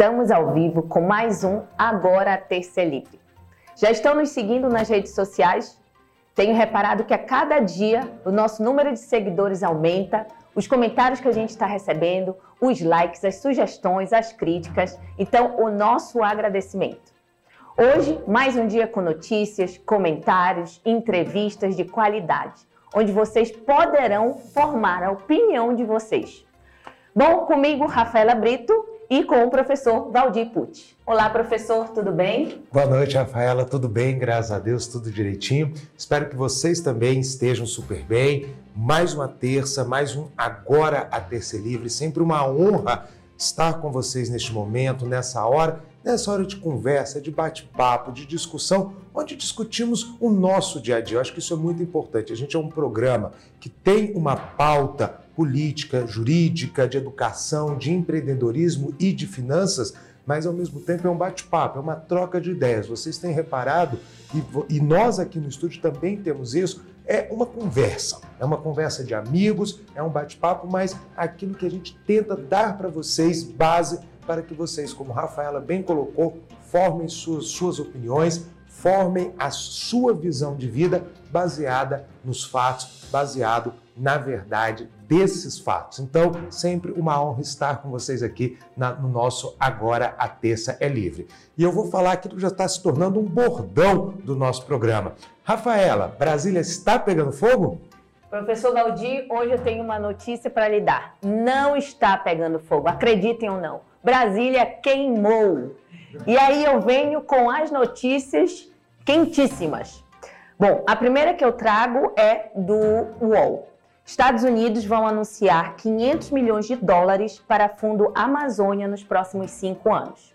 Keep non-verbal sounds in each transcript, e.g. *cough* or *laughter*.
Estamos ao vivo com mais um Agora Terça é Livre. Já estão nos seguindo nas redes sociais? Tenho reparado que a cada dia o nosso número de seguidores aumenta, os comentários que a gente está recebendo, os likes, as sugestões, as críticas. Então, o nosso agradecimento. Hoje, mais um dia com notícias, comentários, entrevistas de qualidade, onde vocês poderão formar a opinião de vocês. Bom, comigo, Rafaela Brito, e com o professor Valdir Pucci. Olá, professor, tudo bem? Boa noite, Rafaela, tudo bem? Graças a Deus, tudo direitinho. Espero que vocês também estejam super bem. Mais uma terça, mais um Agora a Terça Livre. Sempre uma honra estar com vocês neste momento, nessa hora, nessa hora de conversa, de bate-papo, de discussão, onde discutimos o nosso dia a dia. Eu acho que isso é muito importante. A gente é um programa que tem uma pauta política, jurídica, de educação, de empreendedorismo e de finanças, mas ao mesmo tempo é um bate-papo, é uma troca de ideias. Vocês têm reparado, e, e nós aqui no estúdio também temos isso, é uma conversa. É uma conversa de amigos, é um bate-papo, mas aquilo que a gente tenta dar para vocês base para que vocês, como Rafaela bem colocou, formem suas, suas opiniões, formem a sua visão de vida baseada nos fatos, baseado na verdade desses fatos. Então, sempre uma honra estar com vocês aqui na, no nosso Agora a Terça é Livre. E eu vou falar aquilo que já está se tornando um bordão do nosso programa. Rafaela, Brasília está pegando fogo? Professor Valdir, hoje eu tenho uma notícia para lhe dar. Não está pegando fogo, acreditem ou não. Brasília queimou. E aí eu venho com as notícias quentíssimas. Bom, a primeira que eu trago é do UOL. Estados Unidos vão anunciar 500 milhões de dólares para Fundo Amazônia nos próximos cinco anos.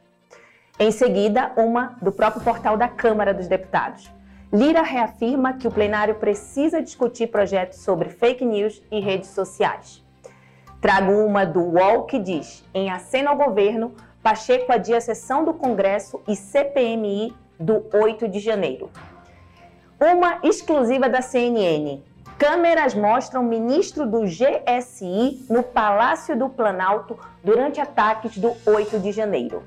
Em seguida, uma do próprio portal da Câmara dos Deputados. Lira reafirma que o plenário precisa discutir projetos sobre fake news e redes sociais. Trago uma do UOL que diz: em aceno ao governo, Pacheco adia a sessão do Congresso e CPMI do 8 de janeiro. Uma exclusiva da CNN. Câmeras mostram ministro do GSI no Palácio do Planalto durante ataques do 8 de janeiro.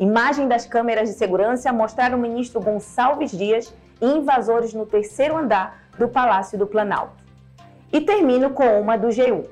Imagem das câmeras de segurança mostraram o ministro Gonçalves Dias e invasores no terceiro andar do Palácio do Planalto. E termino com uma do G1.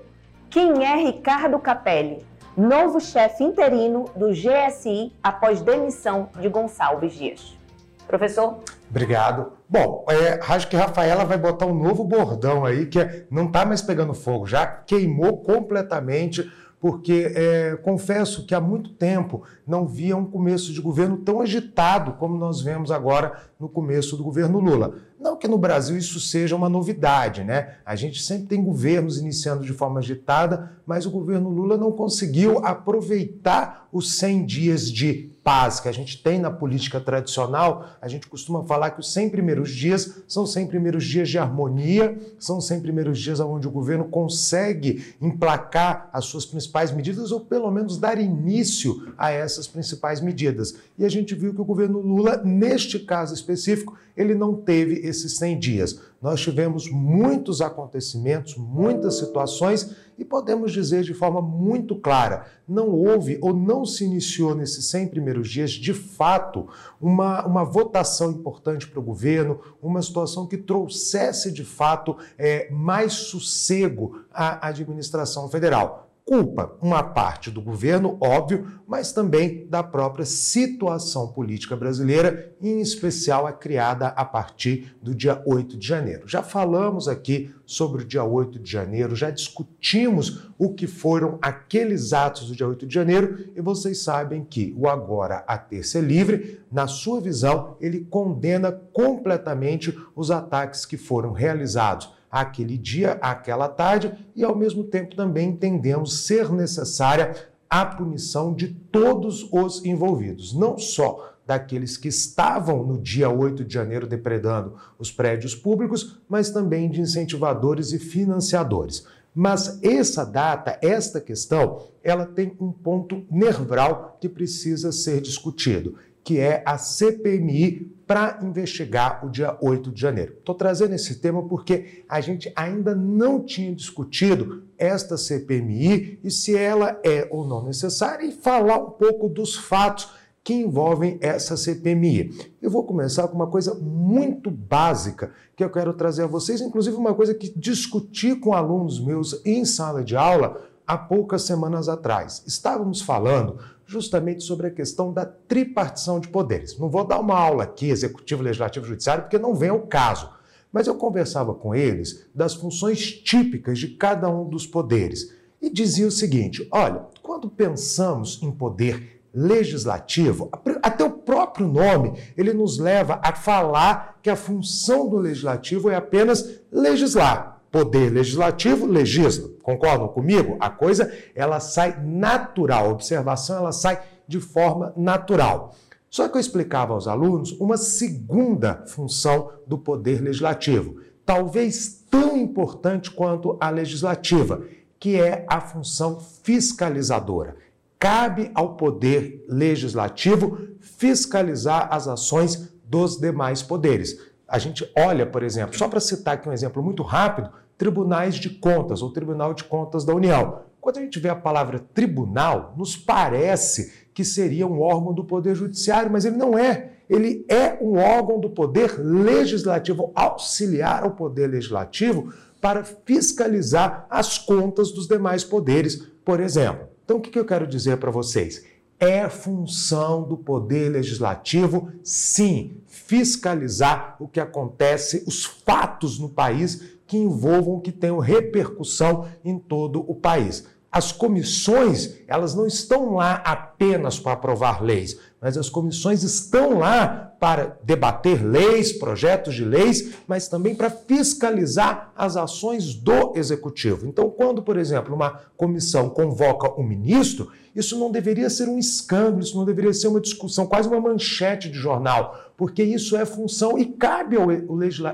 Quem é Ricardo Capelli, novo chefe interino do GSI após demissão de Gonçalves Dias? Professor? Obrigado. Bom, é, acho que Rafaela vai botar um novo bordão aí, que é, não está mais pegando fogo, já queimou completamente, porque é, confesso que há muito tempo não via um começo de governo tão agitado como nós vemos agora no começo do governo Lula. Não que no Brasil isso seja uma novidade, né? A gente sempre tem governos iniciando de forma agitada, mas o governo Lula não conseguiu aproveitar os 100 dias de paz que a gente tem na política tradicional. A gente costuma falar que os 100 primeiros dias são 100 primeiros dias de harmonia, são 100 primeiros dias onde o governo consegue emplacar as suas principais medidas ou pelo menos dar início a essas principais medidas. E a gente viu que o governo Lula, neste caso específico, ele não teve esses 100 dias. Nós tivemos muitos acontecimentos, muitas situações e podemos dizer de forma muito clara: não houve ou não se iniciou nesses 100 primeiros dias, de fato, uma, uma votação importante para o governo, uma situação que trouxesse de fato é, mais sossego à administração federal culpa uma parte do governo, óbvio, mas também da própria situação política brasileira, em especial a criada a partir do dia 8 de janeiro. Já falamos aqui sobre o dia 8 de janeiro, já discutimos o que foram aqueles atos do dia 8 de janeiro e vocês sabem que o Agora a Terça é Livre, na sua visão, ele condena completamente os ataques que foram realizados aquele dia, aquela tarde, e ao mesmo tempo também entendemos ser necessária a punição de todos os envolvidos, não só daqueles que estavam no dia 8 de janeiro depredando os prédios públicos, mas também de incentivadores e financiadores. Mas essa data, esta questão, ela tem um ponto nerval que precisa ser discutido. que é a CPMI para investigar o dia 8 de janeiro. Estou trazendo esse tema porque a gente ainda não tinha discutido esta CPMI e se ela é ou não necessária e falar um pouco dos fatos que envolvem essa CPMI. Eu vou começar com uma coisa muito básica que eu quero trazer a vocês, inclusive uma coisa que discuti com alunos meus em sala de aula há poucas semanas atrás. Estávamos falando justamente sobre a questão da tripartição de poderes. Não vou dar uma aula aqui, executivo, legislativo, judiciário, porque não vem ao caso. Mas eu conversava com eles das funções típicas de cada um dos poderes e dizia o seguinte: olha, quando pensamos em poder legislativo, até o próprio nome, ele nos leva a falar que a função do legislativo é apenas legislar poder legislativo legisla. Concordam comigo? A coisa ela sai natural, a observação ela sai de forma natural. Só que eu explicava aos alunos uma segunda função do poder legislativo, talvez tão importante quanto a legislativa, que é a função fiscalizadora. Cabe ao poder legislativo fiscalizar as ações dos demais poderes. A gente olha, por exemplo, só para citar aqui um exemplo muito rápido, tribunais de contas ou Tribunal de Contas da União. Quando a gente vê a palavra tribunal, nos parece que seria um órgão do Poder Judiciário, mas ele não é. Ele é um órgão do Poder Legislativo, auxiliar ao Poder Legislativo para fiscalizar as contas dos demais poderes, por exemplo. Então, o que eu quero dizer para vocês? É função do Poder Legislativo, sim, fiscalizar o que acontece, os fatos no país que envolvam, que tenham repercussão em todo o país. As comissões, elas não estão lá apenas para aprovar leis, mas as comissões estão lá para debater leis, projetos de leis, mas também para fiscalizar as ações do executivo. Então, quando, por exemplo, uma comissão convoca um ministro, isso não deveria ser um escândalo, isso não deveria ser uma discussão, quase uma manchete de jornal, porque isso é função e cabe ao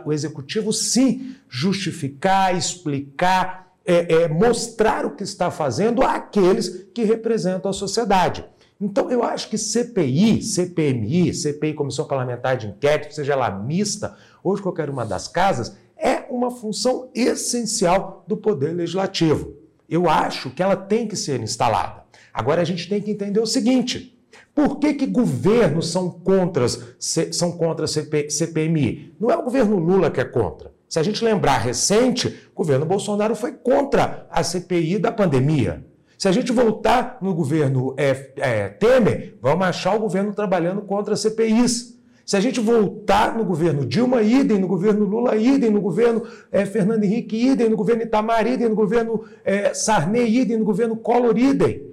o executivo, sim, justificar, explicar é, é, mostrar o que está fazendo àqueles que representam a sociedade. Então, eu acho que CPI, CPMI, CPI, Comissão Parlamentar de Inquérito, seja ela mista, de qualquer uma das casas, é uma função essencial do Poder Legislativo. Eu acho que ela tem que ser instalada. Agora, a gente tem que entender o seguinte: por que, que governos são contra, são contra a CPMI? Não é o governo Lula que é contra. Se a gente lembrar recente, o governo Bolsonaro foi contra a CPI da pandemia. Se a gente voltar no governo é, é, Temer, vamos achar o governo trabalhando contra CPIs. Se a gente voltar no governo Dilma, idem, no governo Lula, idem, no governo é, Fernando Henrique, idem, no governo Itamar, idem, no governo é, Sarney, idem, no governo Collor, idem.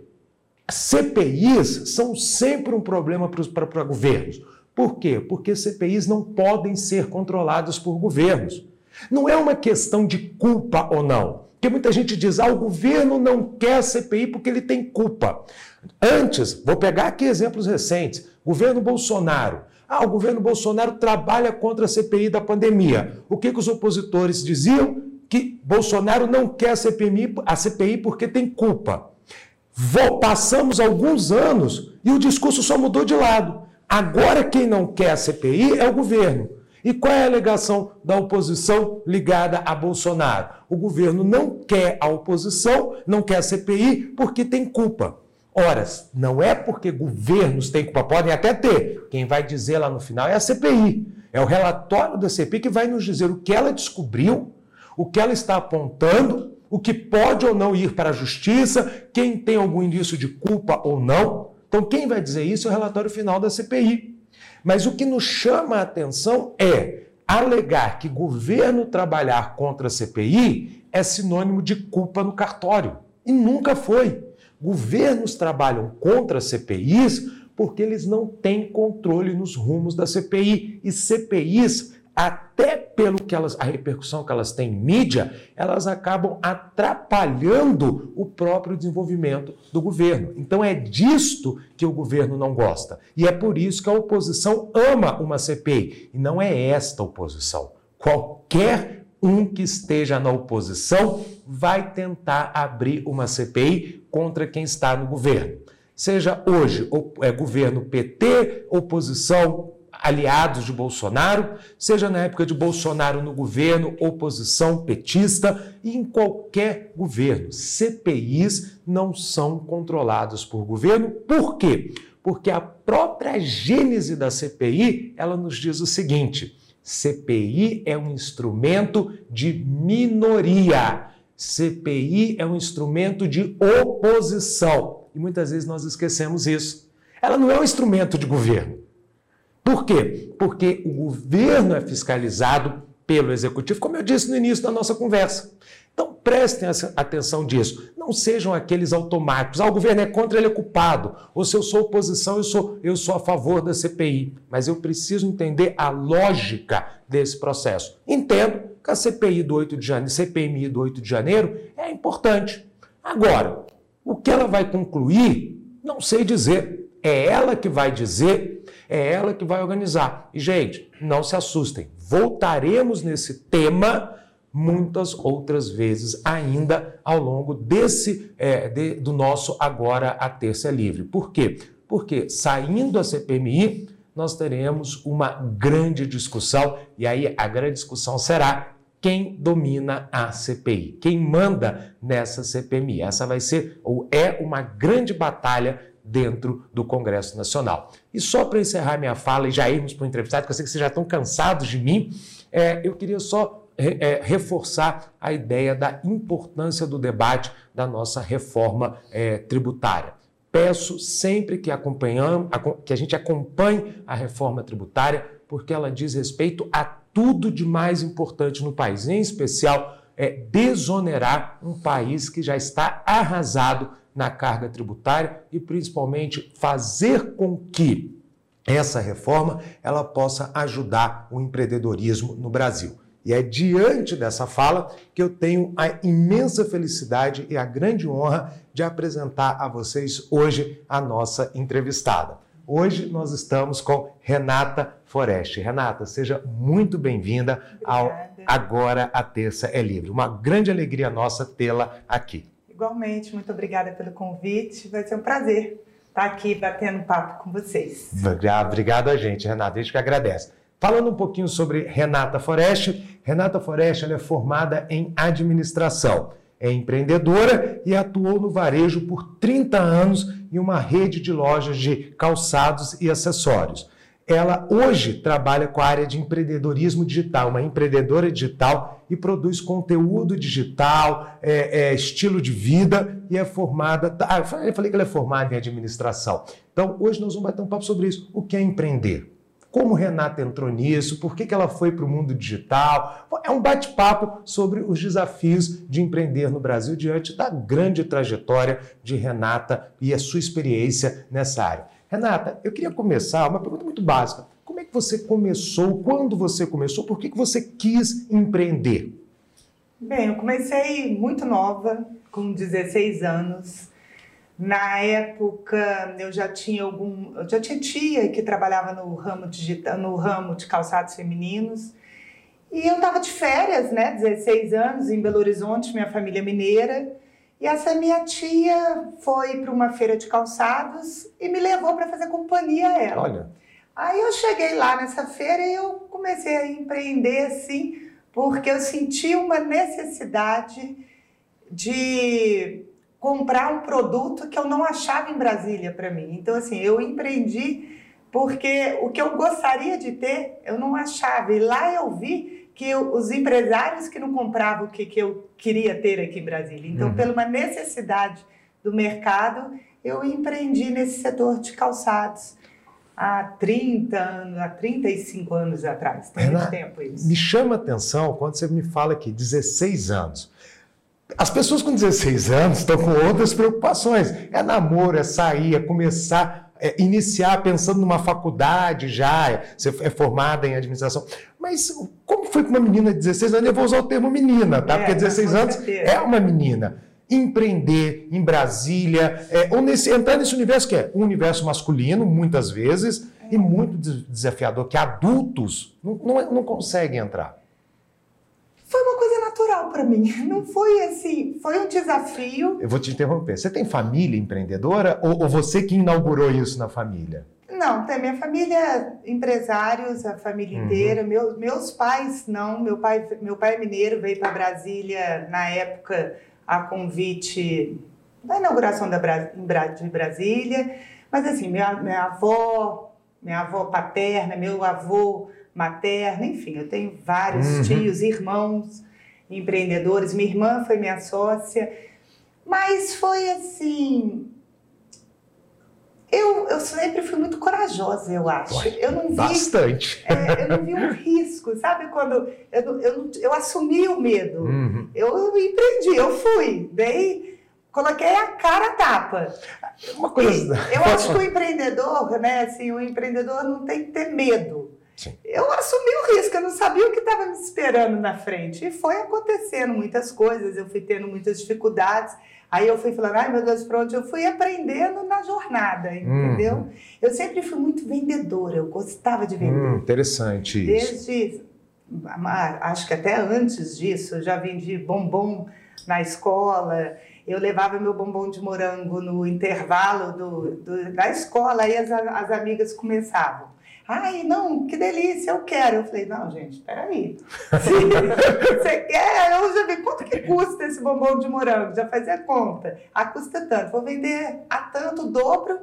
CPIs são sempre um problema para governos. Por quê? Porque CPIs não podem ser controladas por governos. Não é uma questão de culpa ou não. Porque muita gente diz, ah, o governo não quer CPI porque ele tem culpa. Antes, vou pegar aqui exemplos recentes. Governo Bolsonaro. Ah, o governo Bolsonaro trabalha contra a CPI da pandemia. O que, que os opositores diziam? Que Bolsonaro não quer a CPI, a CPI porque tem culpa. Vou, passamos alguns anos e o discurso só mudou de lado. Agora quem não quer a CPI é o governo. E qual é a alegação da oposição ligada a Bolsonaro? O governo não quer a oposição, não quer a CPI, porque tem culpa. Ora, não é porque governos têm culpa, podem até ter. Quem vai dizer lá no final é a CPI. É o relatório da CPI que vai nos dizer o que ela descobriu, o que ela está apontando, o que pode ou não ir para a justiça, quem tem algum indício de culpa ou não. Então, quem vai dizer isso é o relatório final da CPI. Mas o que nos chama a atenção é alegar que governo trabalhar contra a CPI é sinônimo de culpa no cartório. E nunca foi. Governos trabalham contra CPIs porque eles não têm controle nos rumos da CPI. E CPIs pelo que elas, a repercussão que elas têm em mídia, elas acabam atrapalhando o próprio desenvolvimento do governo. Então é disto que o governo não gosta. E é por isso que a oposição ama uma CPI. E não é esta oposição. Qualquer um que esteja na oposição vai tentar abrir uma CPI contra quem está no governo. seja hoje é, governo PT, oposição aliados de Bolsonaro, seja na época de Bolsonaro no governo, oposição petista e em qualquer governo. CPIs não são controladas por governo. Por quê? Porque a própria gênese da CPI, ela nos diz o seguinte: CPI é um instrumento de minoria. CPI é um instrumento de oposição. E muitas vezes nós esquecemos isso. Ela não é um instrumento de governo. Por quê? Porque o governo é fiscalizado pelo executivo, como eu disse no início da nossa conversa. Então prestem atenção disso. Não sejam aqueles automáticos. Ah, o governo é contra, ele é culpado. Ou se eu sou oposição, eu sou, eu sou a favor da CPI. Mas eu preciso entender a lógica desse processo. Entendo que a CPI do 8 de janeiro, CPMI do 8 de janeiro é importante. Agora, o que ela vai concluir, não sei dizer. É ela que vai dizer, é ela que vai organizar. E, gente, não se assustem. Voltaremos nesse tema muitas outras vezes ainda ao longo desse é, de, do nosso agora a terça é livre. Por quê? Porque saindo a CPMI, nós teremos uma grande discussão e aí a grande discussão será quem domina a CPI, quem manda nessa CPMI. Essa vai ser ou é uma grande batalha dentro do Congresso Nacional. E só para encerrar minha fala e já irmos para o entrevistado, porque eu sei que vocês já estão cansados de mim, é, eu queria só é, reforçar a ideia da importância do debate da nossa reforma é, tributária. Peço sempre que, que a gente acompanhe a reforma tributária, porque ela diz respeito a tudo de mais importante no país, em especial é desonerar um país que já está arrasado na carga tributária e principalmente fazer com que essa reforma ela possa ajudar o empreendedorismo no Brasil. E é diante dessa fala que eu tenho a imensa felicidade e a grande honra de apresentar a vocês hoje a nossa entrevistada. Hoje nós estamos com Renata Foreste. Renata, seja muito bem-vinda ao Agora a Terça é Livre. Uma grande alegria nossa tê-la aqui. Igualmente, muito obrigada pelo convite. Vai ser um prazer estar aqui batendo papo com vocês. Obrigado a gente, Renata. A gente que agradece. Falando um pouquinho sobre Renata Foreste, Renata Foreste é formada em administração, é empreendedora e atuou no varejo por 30 anos em uma rede de lojas de calçados e acessórios. Ela hoje trabalha com a área de empreendedorismo digital, uma empreendedora digital e produz conteúdo digital, é, é, estilo de vida e é formada. Ah, eu falei que ela é formada em administração. Então, hoje nós vamos bater um papo sobre isso. O que é empreender? Como Renata entrou nisso? Por que, que ela foi para o mundo digital? É um bate-papo sobre os desafios de empreender no Brasil diante da grande trajetória de Renata e a sua experiência nessa área. Renata, eu queria começar uma pergunta muito básica. Como é que você começou? Quando você começou? Por que, que você quis empreender? Bem, eu comecei muito nova, com 16 anos. Na época, eu já tinha algum, eu já tinha tia que trabalhava no ramo digital, no ramo de calçados femininos. E eu estava de férias, né, 16 anos, em Belo Horizonte, minha família mineira. E essa minha tia foi para uma feira de calçados e me levou para fazer companhia a ela. Olha. Aí eu cheguei lá nessa feira e eu comecei a empreender assim, porque eu senti uma necessidade de comprar um produto que eu não achava em Brasília para mim. Então, assim, eu empreendi porque o que eu gostaria de ter, eu não achava. E lá eu vi que os empresários que não compravam o que, que eu queria ter aqui em Brasília. Então, uhum. pela uma necessidade do mercado, eu empreendi nesse setor de calçados há 30 anos, há 35 anos atrás. Tem muito tempo isso. Me chama a atenção quando você me fala que 16 anos. As pessoas com 16 anos estão com outras preocupações. É namoro, é sair, é começar, é iniciar pensando numa faculdade já, você é formada em administração. Mas como foi com uma menina de 16 anos? Eu vou usar o termo menina, tá? É, Porque 16 anos certeza. é uma menina. Empreender em Brasília, é, ou nesse, entrar nesse universo que é um universo masculino, muitas vezes, é. e muito desafiador, que adultos não, não, não conseguem entrar. Foi uma coisa natural para mim. *laughs* Não foi assim, foi um desafio. Eu vou te interromper. Você tem família empreendedora ou, ou você que inaugurou isso na família? Não, tem minha família, empresários, a família uhum. inteira. Meu, meus pais, não. Meu pai, meu pai é mineiro, veio para Brasília na época a convite da inauguração da, de Brasília. Mas assim, minha, minha avó, minha avó paterna, meu avô materno, enfim, eu tenho vários uhum. tios, irmãos empreendedores. Minha irmã foi minha sócia, mas foi assim. Eu, eu sempre fui muito corajosa, eu acho. Eu não vi, bastante. É, eu não vi um risco, sabe? Quando eu, eu, eu assumi o medo, uhum. eu empreendi, eu fui, dei, coloquei a cara a tapa. Uma coisa. E *laughs* eu acho que o empreendedor, né? Assim, o empreendedor não tem que ter medo. Sim. Eu assumi o risco, eu não sabia o que estava me esperando na frente. E foi acontecendo muitas coisas, eu fui tendo muitas dificuldades. Aí eu fui falando, ai meu Deus, pronto, eu fui aprendendo na jornada, entendeu? Hum. Eu sempre fui muito vendedora, eu gostava de vender. Hum, interessante isso. Desde, acho que até antes disso, eu já vendi bombom na escola, eu levava meu bombom de morango no intervalo do, do da escola, aí as, as amigas começavam. Ai, não, que delícia, eu quero. Eu falei, não, gente, peraí. *laughs* Você quer? Eu já vi quanto que custa esse bombom de morango, já fazia conta. Ah, custa tanto, vou vender a tanto, dobro.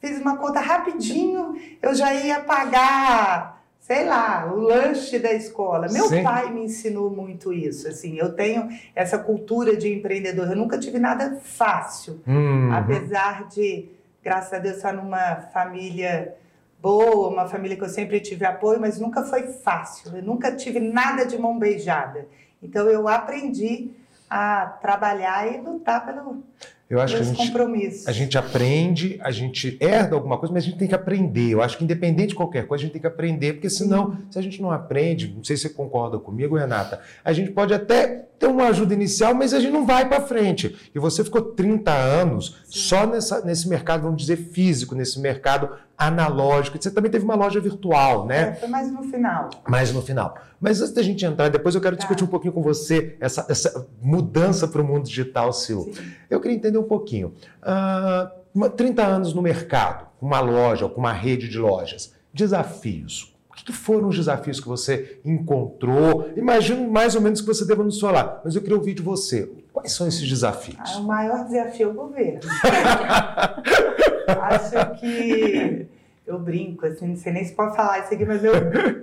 Fiz uma conta rapidinho, eu já ia pagar, sei lá, o lanche da escola. Meu Sim. pai me ensinou muito isso, assim, eu tenho essa cultura de empreendedor. Eu nunca tive nada fácil, uhum. apesar de, graças a Deus, estar numa família boa, uma família que eu sempre tive apoio, mas nunca foi fácil. Eu nunca tive nada de mão beijada. Então eu aprendi a trabalhar e lutar pelo eu acho que a gente, a gente aprende, a gente herda alguma coisa, mas a gente tem que aprender. Eu acho que independente de qualquer coisa, a gente tem que aprender, porque senão, se a gente não aprende, não sei se você concorda comigo, Renata, a gente pode até ter uma ajuda inicial, mas a gente não vai para frente. E você ficou 30 anos Sim. só nessa, nesse mercado, vamos dizer, físico, nesse mercado analógico. Você também teve uma loja virtual, né? É, foi mais no final. Mais no final. Mas antes da gente entrar, depois eu quero tá. discutir um pouquinho com você essa, essa mudança para o mundo digital, Sil. Sim. Eu queria entender um pouquinho. Uh, 30 anos no mercado, com uma loja, com uma rede de lojas. Desafios. Que foram os desafios que você encontrou? Imagino mais ou menos que você deva nos falar, mas eu queria ouvir de você. Quais são esses desafios? Ah, o maior desafio é o governo. *laughs* Acho que eu brinco, assim, não sei nem se pode falar isso aqui, mas meu,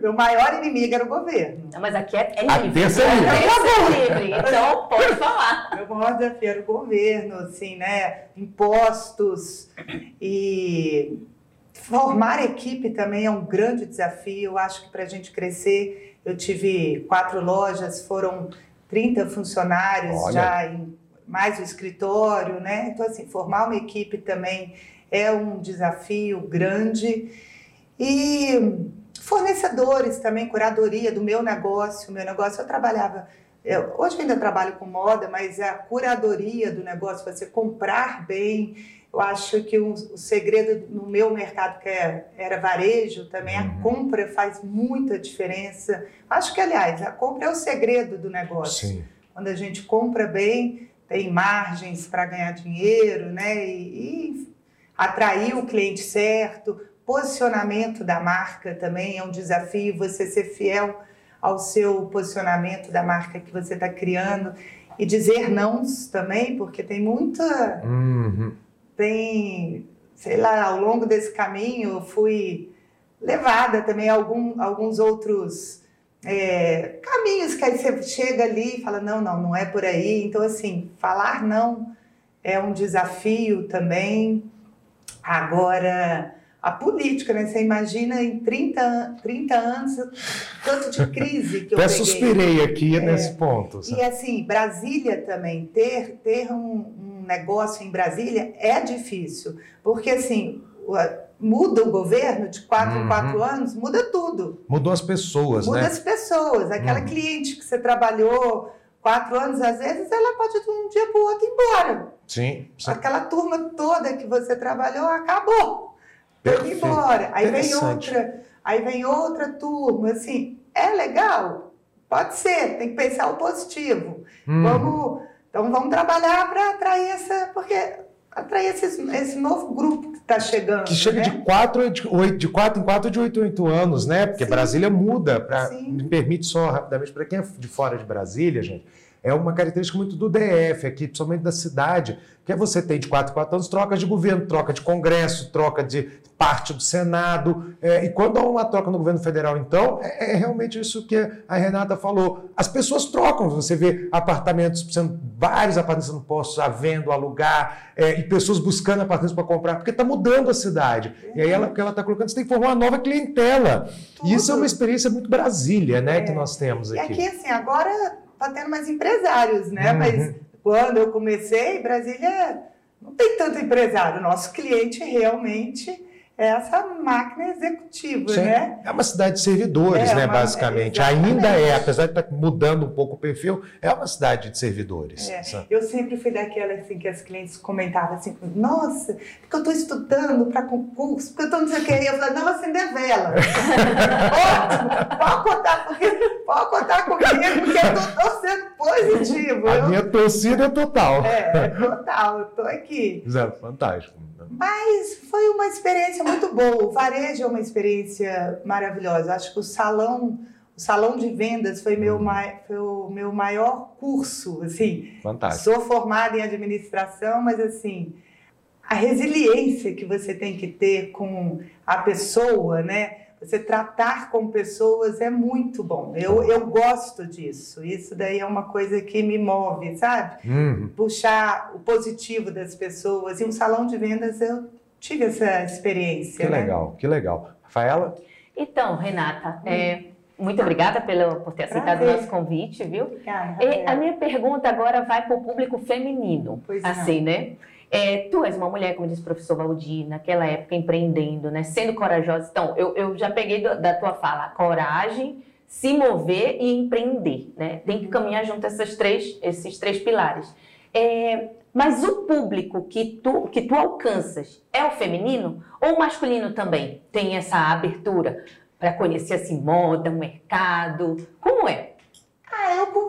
meu maior inimigo era o governo. Não, mas aqui é, é livre. Aqui é livre. É livre, então *laughs* pode falar. Meu maior desafio era o governo, assim, né? Impostos e formar equipe também é um grande desafio. Eu acho que para a gente crescer, eu tive quatro lojas, foram 30 funcionários Olha. já em mais o escritório, né? Então, assim, formar uma equipe também é um desafio grande. E fornecedores também, curadoria do meu negócio. O meu negócio eu trabalhava. Eu, hoje ainda trabalho com moda, mas a curadoria do negócio, você comprar bem. Eu acho que o, o segredo no meu mercado, que é, era varejo, também uhum. a compra faz muita diferença. Acho que, aliás, a compra é o segredo do negócio. Sim. Quando a gente compra bem, tem margens para ganhar dinheiro, né? E, e atrair o cliente certo, posicionamento da marca também é um desafio, você ser fiel ao seu posicionamento da marca que você está criando e dizer não também, porque tem muita. Uhum. Tem, sei lá, ao longo desse caminho fui levada também a algum, alguns outros é, caminhos que aí você chega ali e fala: não, não, não é por aí. Então, assim, falar não é um desafio também. Agora, a política, né? Você imagina em 30, 30 anos, tanto de crise que eu *laughs* Até peguei. suspirei aqui é, nesse ponto. Sabe? E assim, Brasília também, ter, ter um, um negócio em Brasília é difícil, porque assim, muda o governo de quatro uhum. em quatro anos, muda tudo. Mudou as pessoas, muda né? Muda as pessoas. Aquela uhum. cliente que você trabalhou quatro anos, às vezes, ela pode de um dia para o outro ir embora. Sim, sim. Aquela turma toda que você trabalhou acabou. Foi embora. Aí vem outra, aí vem outra turma. Assim, é legal? Pode ser, tem que pensar o positivo. Uhum. Vamos, então vamos trabalhar para atrair essa, porque atrair esse, esse novo grupo que está chegando. Que chega né? de, quatro, de, oito, de quatro em quatro de oito em oito anos, né? Porque Sim. Brasília muda. Pra, me permite só rapidamente, para quem é de fora de Brasília, gente, é uma característica muito do DF aqui, principalmente da cidade, que é você tem de 4 em 4 anos troca de governo, troca de Congresso, troca de parte do Senado. É, e quando há uma troca no governo federal, então, é, é, realmente isso que a Renata falou. As pessoas trocam, você vê apartamentos sendo, vários apartamentos sendo postos à venda, alugar, é, e pessoas buscando apartamentos para comprar, porque está mudando a cidade. E aí ela, que ela está colocando, você tem que formar uma nova clientela. Tudo. E isso é uma experiência muito Brasília, né, que é. nós temos aqui. E aqui, assim, agora está tendo mais empresários, né? Uhum. Mas quando eu comecei, Brasília não tem tanto empresário. Nosso cliente realmente é essa máquina executiva, Sim. né? É uma cidade de servidores, é né, uma, basicamente. Ainda é, apesar de estar tá mudando um pouco o perfil, é uma cidade de servidores. É. Eu sempre fui daquela assim que as clientes comentavam assim, nossa, porque eu estou estudando para concurso, porque eu estou não sei o quê. E eu falei, não, acender vela. *laughs* Ótimo, pode contar, porque, pode contar comigo, porque eu estou sendo positivo. A eu... minha torcida é total. É, é total, eu estou aqui. Zé, fantástico. Mas foi uma experiência muito boa. O varejo é uma experiência maravilhosa. Acho que o salão, o salão de vendas foi meu, uhum. foi o meu maior curso. Assim, Fantástico. Sou formada em administração, mas assim a resiliência que você tem que ter com a pessoa, né? Você tratar com pessoas é muito bom. Eu, eu gosto disso. Isso daí é uma coisa que me move, sabe? Uhum. Puxar o positivo das pessoas. E um salão de vendas eu tive essa experiência. Que né? legal, que legal. Rafaela? Então, Renata, hum. é, muito obrigada pelo, por ter aceitado o nosso convite, viu? Obrigada, e a minha pergunta agora vai para o público feminino. Pois assim, não. né? É, tu és uma mulher, como disse o professor Valdir, naquela época empreendendo, né? Sendo corajosa. Então, eu, eu já peguei do, da tua fala, coragem, se mover e empreender, né? Tem que caminhar junto essas três, esses três pilares. É, mas o público que tu, que tu alcanças é o feminino ou o masculino também tem essa abertura para conhecer assim moda, mercado? Como é?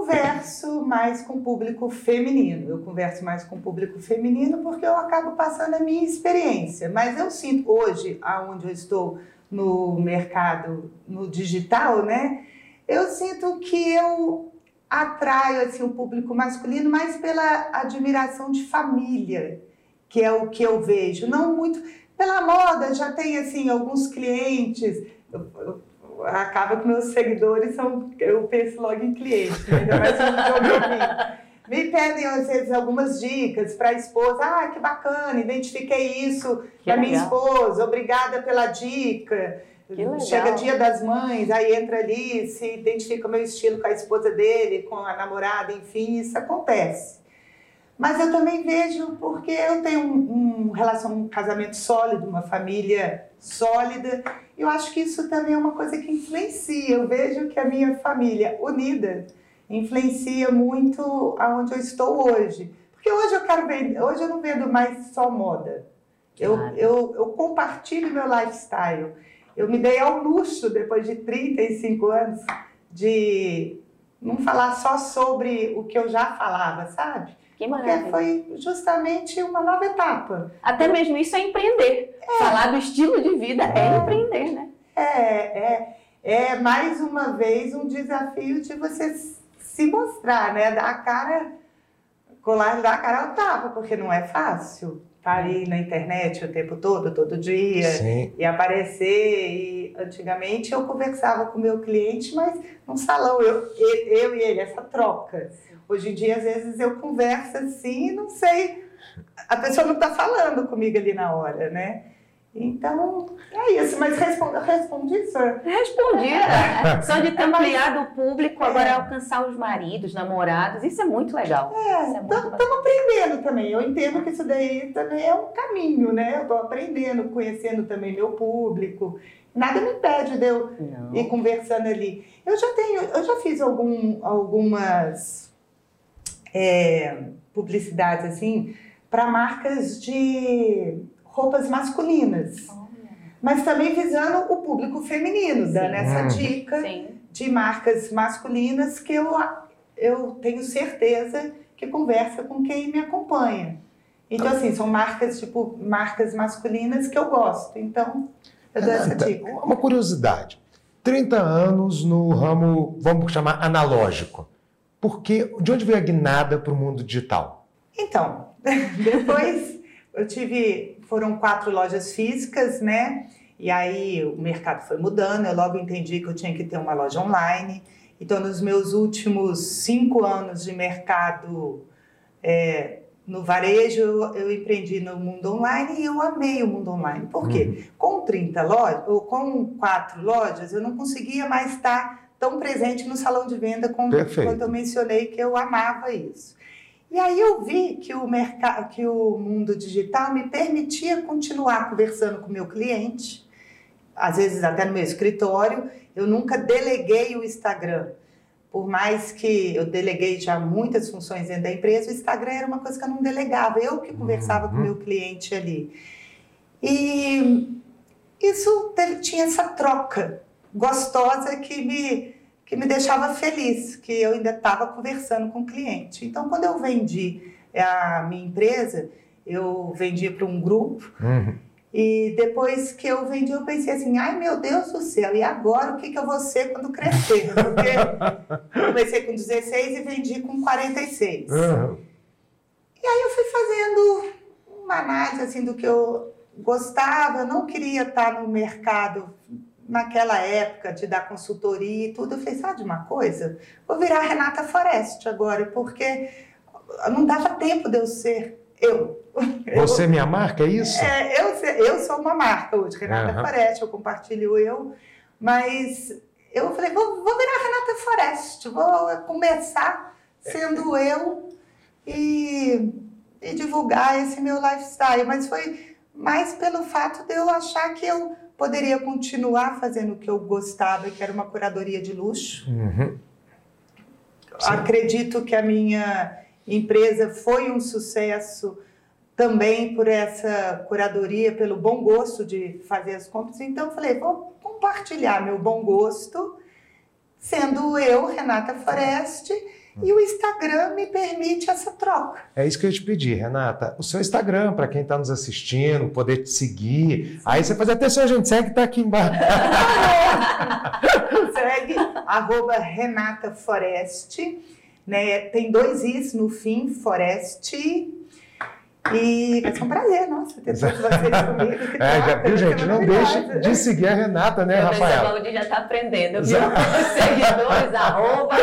Converso mais com o público feminino. Eu converso mais com o público feminino porque eu acabo passando a minha experiência. Mas eu sinto hoje, aonde eu estou no mercado, no digital, né? Eu sinto que eu atraio assim o público masculino mais pela admiração de família, que é o que eu vejo, não muito pela moda. Já tem assim alguns clientes. Eu, eu, acaba que meus seguidores são, eu penso logo em cliente, né? ainda mais um Me pedem, às vezes, algumas dicas para a esposa. Ah, que bacana, identifiquei isso que da minha esposa, obrigada pela dica. Chega dia das mães, aí entra ali, se identifica o meu estilo com a esposa dele, com a namorada, enfim, isso acontece. Mas eu também vejo porque eu tenho um, um, relação, um casamento sólido, uma família sólida. Eu acho que isso também é uma coisa que influencia. Eu vejo que a minha família unida influencia muito aonde eu estou hoje. Porque hoje eu quero vender, hoje eu não vendo mais só moda. Eu, eu, eu compartilho meu lifestyle. Eu me dei ao luxo, depois de 35 anos, de não falar só sobre o que eu já falava, sabe? Que maravilha. Porque foi justamente uma nova etapa. Até mesmo isso é empreender. É. Falar do estilo de vida é, é empreender, né? É, é, é mais uma vez um desafio de você se mostrar, né? Dar a cara, colar, dar a cara ao tapa, porque não é fácil estar ali na internet o tempo todo, todo dia, Sim. e aparecer. E antigamente eu conversava com o meu cliente, mas num salão, eu, eu e ele, essa troca. Hoje em dia, às vezes, eu converso assim e não sei, a pessoa não está falando comigo ali na hora, né? Então, é isso. Mas respondi, respondi sir? Respondi. *laughs* É. Só de ter é, ampliado o público, agora é. alcançar os maridos, namorados, isso é muito legal. É, estamos é aprendendo também. Eu entendo que isso daí também é um caminho, né? Eu estou aprendendo, conhecendo também meu público. Nada me impede de eu Não. ir conversando ali. Eu já tenho, eu já fiz algum, algumas é, publicidades assim para marcas de roupas masculinas. mas também visando o público feminino, dando essa Hum. dica Sim. de marcas masculinas que eu, eu tenho certeza que conversa com quem me acompanha. Então, assim, são marcas, tipo, marcas masculinas que eu gosto. Então, eu dou essa dica. Uma curiosidade. 30 anos no ramo, vamos chamar analógico. Por que, de onde veio a guinada para o mundo digital? Então, *laughs* depois eu tive, foram quatro lojas físicas, né? E aí o mercado foi mudando, eu logo entendi que eu tinha que ter uma loja online. Então, nos meus últimos cinco anos de mercado é, no varejo, eu, empreendi no mundo online e eu amei o mundo online. Por quê? Com 30 lojas, ou com quatro lojas, eu não conseguia mais estar tão presente no salão de venda como quando eu mencionei que eu amava isso. E aí eu vi que o mercado, que o mundo digital me permitia continuar conversando com o meu cliente, às vezes até no meu escritório. Eu nunca deleguei o Instagram. Por mais que eu deleguei já muitas funções dentro da empresa, o Instagram era uma coisa que eu não delegava, eu que conversava com o Uhum. meu cliente ali. E isso teve- tinha essa troca gostosa que me, que me deixava feliz, que eu ainda estava conversando com o cliente. Então, quando eu vendi a minha empresa, eu vendi para um grupo Uhum. e depois que eu vendi, eu pensei assim: ai meu Deus do céu, e agora o que, que eu vou ser quando crescer? *laughs* Porque eu comecei com 16 e vendi com 46. Uhum. E aí eu fui fazendo uma análise assim, do que eu gostava, eu não queria estar no mercado naquela época de dar consultoria e tudo. Eu falei, sabe de uma coisa? Vou virar Renata Forest agora, porque não dava tempo de eu ser eu. *laughs* Você é minha marca, é isso? É, eu, eu sou uma marca hoje, Renata Aham. Forest, eu compartilho eu, mas eu falei, vou, vou virar Renata Forest, vou começar sendo eu e, e divulgar esse meu lifestyle. Mas foi mais pelo fato de eu achar que eu poderia continuar fazendo o que eu gostava, que era uma curadoria de luxo. Uhum. Acredito que a minha empresa foi um sucesso também por essa curadoria, pelo bom gosto de fazer as compras. Então, eu falei, vou compartilhar meu bom gosto, sendo eu, Renata Foreste, e o Instagram me permite essa troca. É isso que eu te pedir, Renata. O seu Instagram, para quem está nos assistindo, poder te seguir. Aí você faz atenção, a gente segue, tá aqui embaixo. *laughs* Segue arroba Renata Foreste, né? Tem dois is no fim, Foreste. E vai ser um prazer, nossa, ter todos vocês comigo. *laughs* É, já viu, gente? Não deixe de seguir a Renata, né, Meu Deus, a? Valdir já está aprendendo, viu? *laughs* Seguidores, arroba.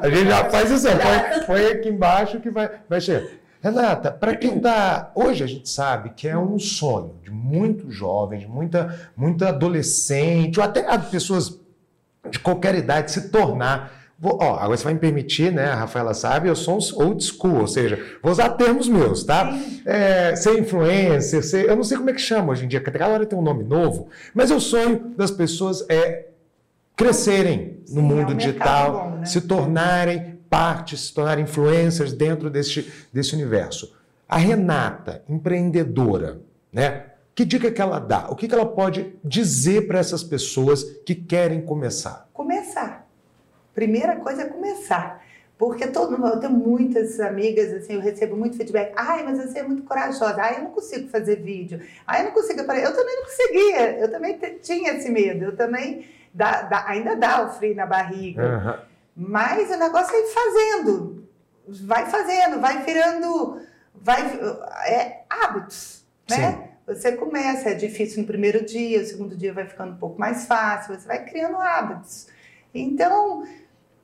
A gente já faz isso, põe, põe aqui embaixo que vai, vai chegar. Renata, para quem está. Hoje a gente sabe que é um sonho de muitos jovens, de muita, muita adolescente, ou até pessoas de qualquer idade se tornar. Vou, ó, agora você vai me permitir, né? A Rafaela sabe, eu sou um old school, ou seja, vou usar termos meus, tá? É, ser influencer, ser, eu não sei como é que chama hoje em dia, cada hora tem um nome novo, mas eu sonho das pessoas é crescerem no Sim, mundo é um digital, bom, né? se tornarem parte, se tornarem influencers dentro desse, desse universo. A Renata, empreendedora, né? Que dica que ela dá? O que, que ela pode dizer para essas pessoas que querem começar? Começar. Primeira coisa é começar. Porque todo mundo, eu tenho muitas amigas, assim, eu recebo muito feedback. Ai, mas você é muito corajosa. Ai, eu não consigo fazer vídeo. Ai, eu não consigo aparecer. Eu também não conseguia. Eu também tinha esse medo. Eu também, dá- dá- ainda dá o frio na barriga. Aham. Mas o negócio é ir fazendo. Vai fazendo, vai virando. Vai, é hábitos, né? Você começa, é difícil no primeiro dia, o segundo dia vai ficando um pouco mais fácil, você vai criando hábitos. Então,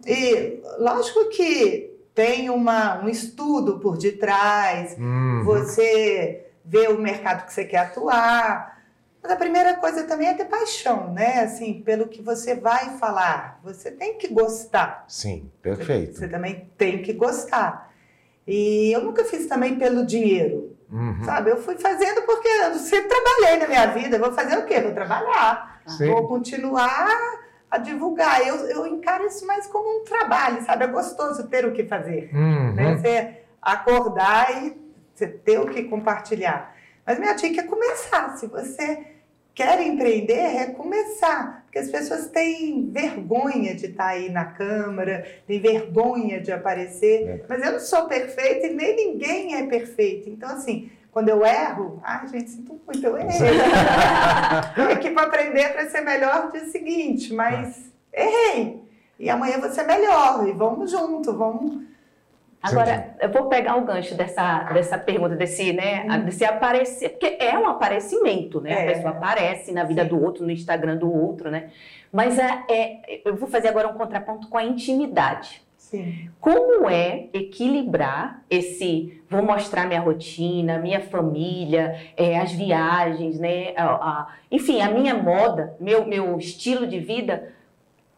e, lógico que tem uma, um estudo por detrás, Uhum. você vê o mercado que você quer atuar. Mas a primeira coisa também é ter paixão, né? Assim, pelo que você vai falar. Você tem que gostar. Sim, perfeito. Você também tem que gostar. E eu nunca fiz também pelo dinheiro, Uhum. sabe? Eu fui fazendo porque eu sempre trabalhei na minha vida. Eu Vou fazer o quê? Vou trabalhar. Sim. Vou continuar a divulgar. Eu, eu encaro isso mais como um trabalho, sabe? É gostoso ter o que fazer Uhum. né? Você acordar e você ter o que compartilhar. Mas minha dica é começar. Se você quer empreender é começar, porque as pessoas têm vergonha de estar aí na câmara, têm vergonha de aparecer, é. mas eu não sou perfeita e nem ninguém é perfeito. Então, assim, quando eu erro, ai, gente, sinto muito, eu errei. Estou aqui para aprender para ser melhor no dia seguinte, mas errei. E amanhã vou ser melhor, e vamos junto, vamos Agora, eu vou pegar o gancho dessa, dessa pergunta, desse, né, hum. desse aparecer, porque é um aparecimento, né? É. A pessoa aparece na vida Sim. do outro, no Instagram do outro, né? Mas é, é, eu vou fazer agora um contraponto com a intimidade. Sim. Como é equilibrar esse, vou mostrar minha rotina, minha família, é, as viagens, né? A, a, enfim, a minha moda, meu, meu estilo de vida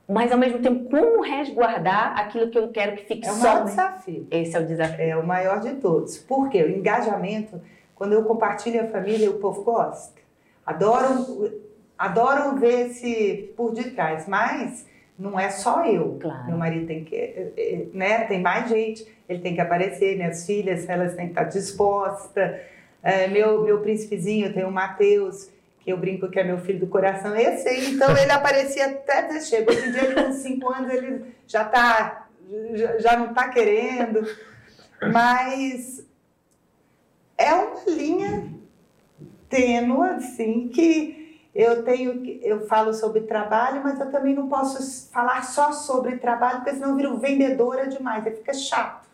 mas ao mesmo tempo como resguardar aquilo que eu quero que fique é só. É o maior desafio. Esse é o desafio. É o maior de todos. Por quê? O engajamento, quando eu compartilho a família, o povo gosta. Adoram, adoram ver esse por detrás, mas não é só eu. Claro. Meu marido tem que, eh, eh, né, tem mais gente, ele tem que aparecer, minhas filhas, elas têm que estar dispostas. É, meu, meu príncipezinho, tem o Matheus, que eu brinco que é meu filho do coração, esse aí, então ele aparecia até dizer chega. Hoje em dia, com 5 anos, ele já tá, já, já não está querendo, mas é uma linha tênua, assim, que eu tenho, eu falo sobre trabalho, mas eu também não posso falar só sobre trabalho, porque senão eu viro vendedora demais, aí fica chato.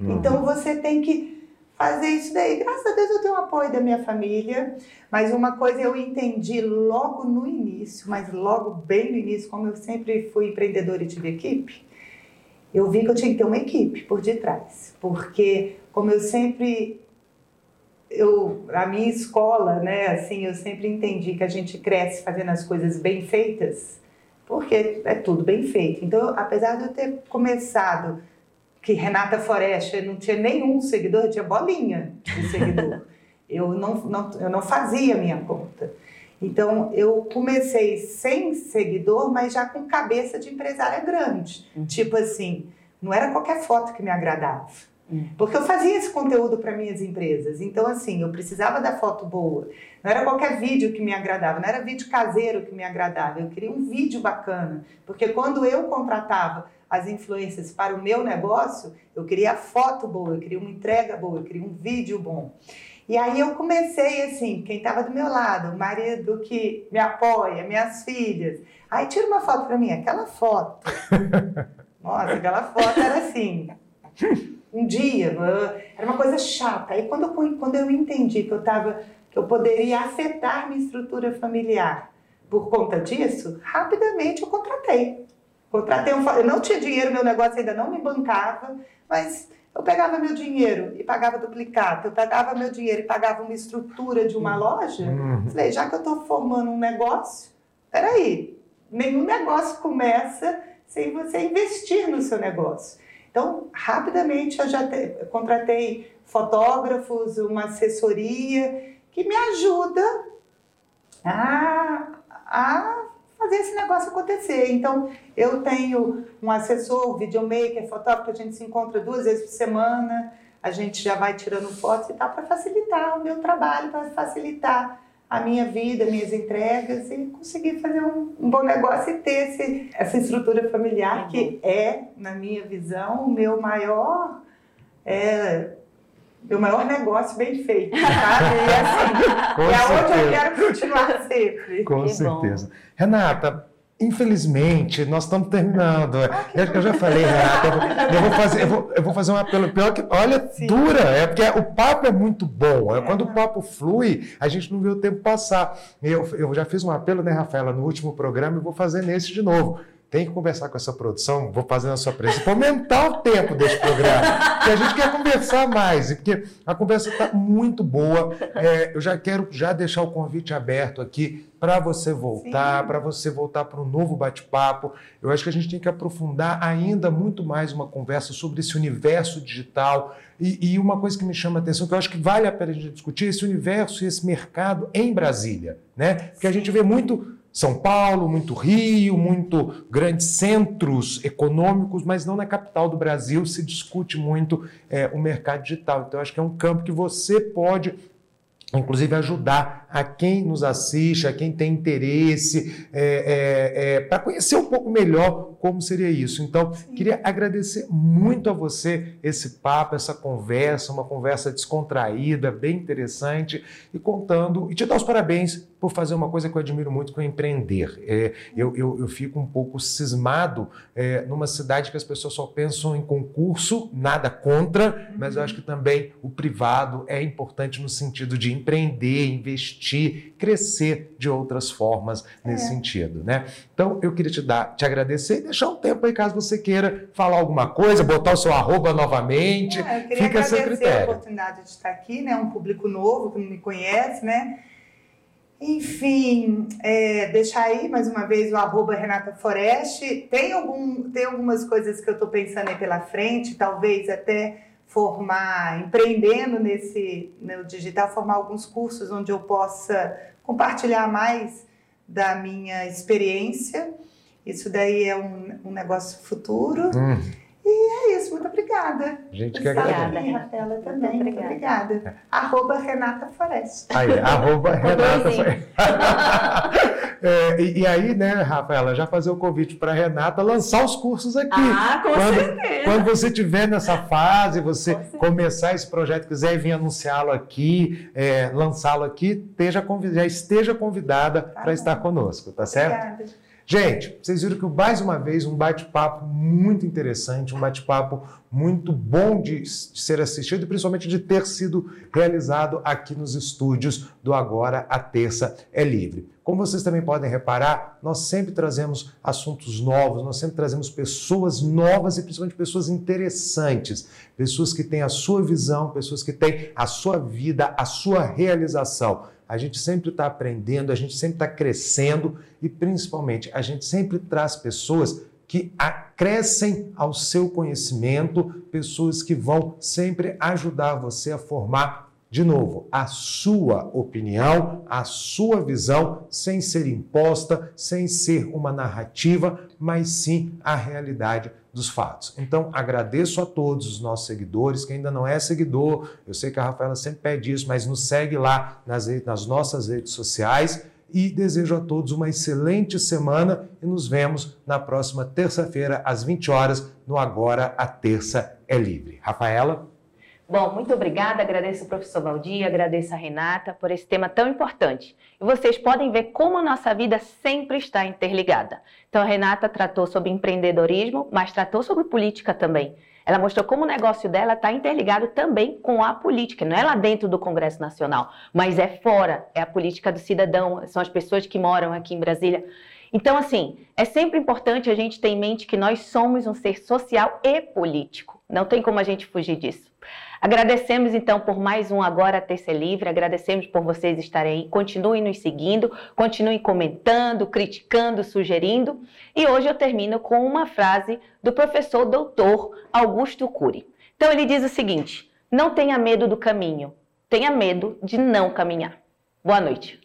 Uhum. Então você tem que fazer isso daí. Graças a Deus eu tenho o apoio da minha família, mas uma coisa eu entendi logo no início, mas logo bem no início, como eu sempre fui empreendedora e tive equipe, eu vi que eu tinha que ter uma equipe por detrás, porque como eu sempre eu a minha escola, né, assim, eu sempre entendi que a gente cresce fazendo as coisas bem feitas, porque é tudo bem feito. Então, apesar de eu ter começado que Renata Foresta não tinha nenhum seguidor, eu tinha bolinha de seguidor. *laughs* eu, não, não, eu não fazia minha conta. Então, eu comecei sem seguidor, mas já com cabeça de empresária grande. Uhum. Tipo assim, não era qualquer foto que me agradava. Uhum. Porque eu fazia esse conteúdo para minhas empresas. Então, assim, eu precisava da foto boa. Não era qualquer vídeo que me agradava, não era vídeo caseiro que me agradava. Eu queria um vídeo bacana. Porque quando eu contratava as influências para o meu negócio, eu queria foto boa, eu queria uma entrega boa, eu queria um vídeo bom. E aí eu comecei assim, quem estava do meu lado, o marido que me apoia, minhas filhas. Aí tira uma foto para mim, aquela foto. *laughs* Nossa, aquela foto era assim. Um dia, era uma coisa chata. Aí quando eu, quando eu entendi que eu tava, que eu poderia afetar minha estrutura familiar por conta disso, rapidamente eu contratei. Contratei um, eu não tinha dinheiro, meu negócio ainda não me bancava, mas eu pegava meu dinheiro e pagava duplicado, eu pegava meu dinheiro e pagava uma estrutura de uma loja. Uhum. Falei, já que eu estou formando um negócio, peraí, nenhum negócio começa sem você investir no seu negócio. Então, rapidamente eu já te, eu contratei fotógrafos, uma assessoria que me ajuda a, a fazer esse negócio acontecer. Então, eu tenho um assessor, videomaker, fotógrafo, a gente se encontra duas vezes por semana, a gente já vai tirando fotos e tal, para facilitar o meu trabalho, para facilitar a minha vida, minhas entregas e conseguir fazer um, um bom negócio e ter esse, essa estrutura familiar que é, na minha visão, o meu maior. É, meu maior negócio bem feito, sabe? E assim, *laughs* é onde eu quero continuar sempre. Com que certeza. Bom. Renata, Infelizmente, nós estamos terminando. Eu, eu já falei, Renata, eu, vou fazer, eu, vou, eu vou fazer um apelo. Pior que, olha, Sim. dura, é porque o papo é muito bom. É. Quando o papo flui, a gente não vê o tempo passar. Eu, eu já fiz um apelo, né, Rafaela, no último programa e vou fazer nesse de novo tem que conversar com essa produção, vou fazer na sua presença, para aumentar o tempo desse programa, porque a gente quer conversar mais, porque a conversa está muito boa. É, eu já quero já deixar o convite aberto aqui para você voltar, para você voltar para um novo bate-papo. Eu acho que a gente tem que aprofundar ainda muito mais uma conversa sobre esse universo digital. E, e uma coisa que me chama a atenção, que eu acho que vale a pena a gente discutir, esse universo e esse mercado em Brasília. Né? Porque a gente vê muito são Paulo, muito Rio, muito grandes centros econômicos, mas não na capital do Brasil se discute muito é, o mercado digital. Então, acho que é um campo que você pode, inclusive, ajudar a quem nos assiste, a quem tem interesse, é, é, é, para conhecer um pouco melhor como seria isso. Então, Sim. queria agradecer muito a você esse papo, essa conversa, uma conversa descontraída, bem interessante, e contando, e te dar os parabéns por fazer uma coisa que eu admiro muito, que é empreender. É, eu, eu, eu, fico um pouco cismado é, numa cidade que as pessoas só pensam em concurso, nada contra, mas eu acho que também o privado é importante no sentido de empreender, investir, crescer de outras formas nesse é. sentido, né? Então, eu queria te dar, te agradecer e deixar um tempo aí, caso você queira falar alguma coisa, botar o seu arroba novamente. É, eu queria Fica agradecer a oportunidade de estar aqui, né? Um público novo que não me conhece, né? Enfim, é, deixar aí mais uma vez o arroba Renata Foreste. Tem, algum, tem algumas coisas que eu estou pensando aí pela frente, talvez até formar, empreendendo nesse no digital, formar alguns cursos onde eu possa compartilhar mais da minha experiência. Isso daí é um, um negócio futuro. Hum. E é isso, muito obrigada. Gente que agradece. E Rafaela também, muito obrigada. obrigada. Arroba Renata Foreste. Aí, arroba Renata Foreste. *laughs* é, e, e, aí, né, Rafaela, já fazer o convite para Renata lançar os cursos aqui. Ah, com quando, certeza. Quando você estiver nessa fase, você começar esse projeto, quiser vir anunciá-lo aqui, é, lançá-lo aqui, esteja, já esteja convidada tá para estar conosco, tá certo? Obrigada. Gente, vocês viram que mais uma vez um bate-papo muito interessante, um bate-papo muito bom de, de, ser assistido e principalmente de ter sido realizado aqui nos estúdios do Agora a Terça é Livre. Como vocês também podem reparar, nós sempre trazemos assuntos novos, nós sempre trazemos pessoas novas e principalmente pessoas interessantes, pessoas que têm a sua visão, pessoas que têm a sua vida, a sua realização. A gente sempre está aprendendo, a gente sempre está crescendo e, principalmente, a gente sempre traz pessoas que acrescem ao seu conhecimento, pessoas que vão sempre ajudar você a formar, de novo, a sua opinião, a sua visão, sem ser imposta, sem ser uma narrativa, mas sim a realidade dos fatos. Então, agradeço a todos os nossos seguidores, que ainda não é seguidor, eu sei que a Rafaela sempre pede isso, mas nos segue lá nas, nas nossas redes sociais e desejo a todos uma excelente semana e nos vemos na próxima terça-feira, às 20 horas, no Agora a Terça é Livre. Rafaela? Bom, muito obrigada. Agradeço ao professor Valdir, agradeço a Renata por esse tema tão importante. E vocês podem ver como a nossa vida sempre está interligada. Então, a Renata tratou sobre empreendedorismo, mas tratou sobre política também. Ela mostrou como o negócio dela está interligado também com a política. Não é lá dentro do Congresso Nacional, mas é fora. É a política do cidadão, são as pessoas que moram aqui em Brasília. Então, assim, é sempre importante a gente ter em mente que nós somos um ser social e político. Não tem como a gente fugir disso. Agradecemos então por mais um Agora Terça Livre, agradecemos por vocês estarem aí, continuem nos seguindo, continuem comentando, criticando, sugerindo. E hoje eu termino com uma frase do professor doutor Augusto Cury. Então ele diz o seguinte: não tenha medo do caminho, tenha medo de não caminhar. Boa noite.